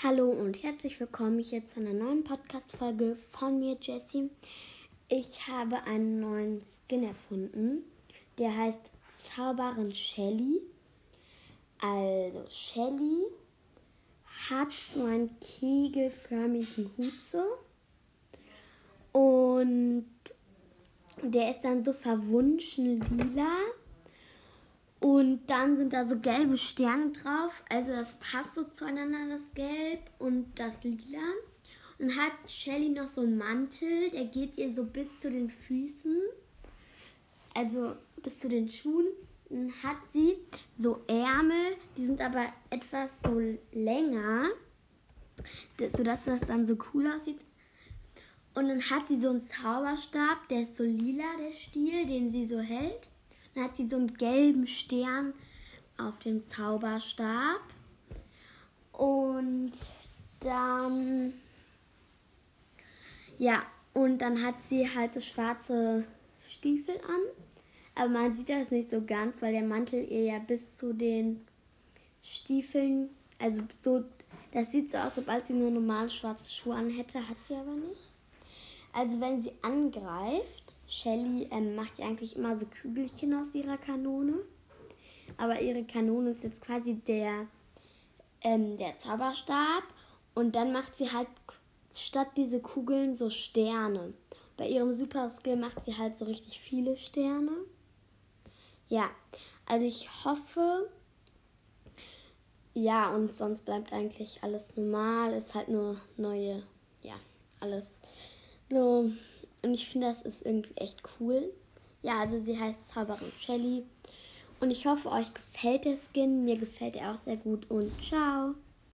Hallo und herzlich willkommen hier zu einer neuen Podcast-Folge von mir, Jessie. Ich habe einen neuen Skin erfunden, der heißt Zauberin Shelly. Also, Shelly hat so einen kegelförmigen Hut so. Und der ist dann so verwunschen lila. Und dann sind da so gelbe Sterne drauf. Also das passt so zueinander, das Gelb und das Lila. Und hat Shelly noch so einen Mantel, der geht ihr so bis zu den Füßen. Also bis zu den Schuhen. Dann hat sie so Ärmel, die sind aber etwas so länger, sodass das dann so cool aussieht. Und dann hat sie so einen Zauberstab, der ist so lila, der Stiel, den sie so hält. Dann hat sie so einen gelben Stern auf dem Zauberstab. Und dann, ja, und dann hat sie halt so schwarze Stiefel an. Aber man sieht das nicht so ganz, weil der Mantel ihr ja bis zu den Stiefeln, also so, das sieht so aus, ob sie nur normale schwarze Schuhe an hätte, hat sie aber nicht. Also wenn sie angreift, Shelly ähm, macht ja eigentlich immer so Kügelchen aus ihrer Kanone. Aber ihre Kanone ist jetzt quasi der, ähm, der Zauberstab. Und dann macht sie halt statt diese Kugeln so Sterne. Bei ihrem Super Skill macht sie halt so richtig viele Sterne. Ja, also ich hoffe. Ja, und sonst bleibt eigentlich alles normal. Ist halt nur neue, ja, alles so und ich finde, das ist irgendwie echt cool. Ja, also sie heißt Zauberin Shelly. Und ich hoffe, euch gefällt der Skin. Mir gefällt er auch sehr gut. Und ciao.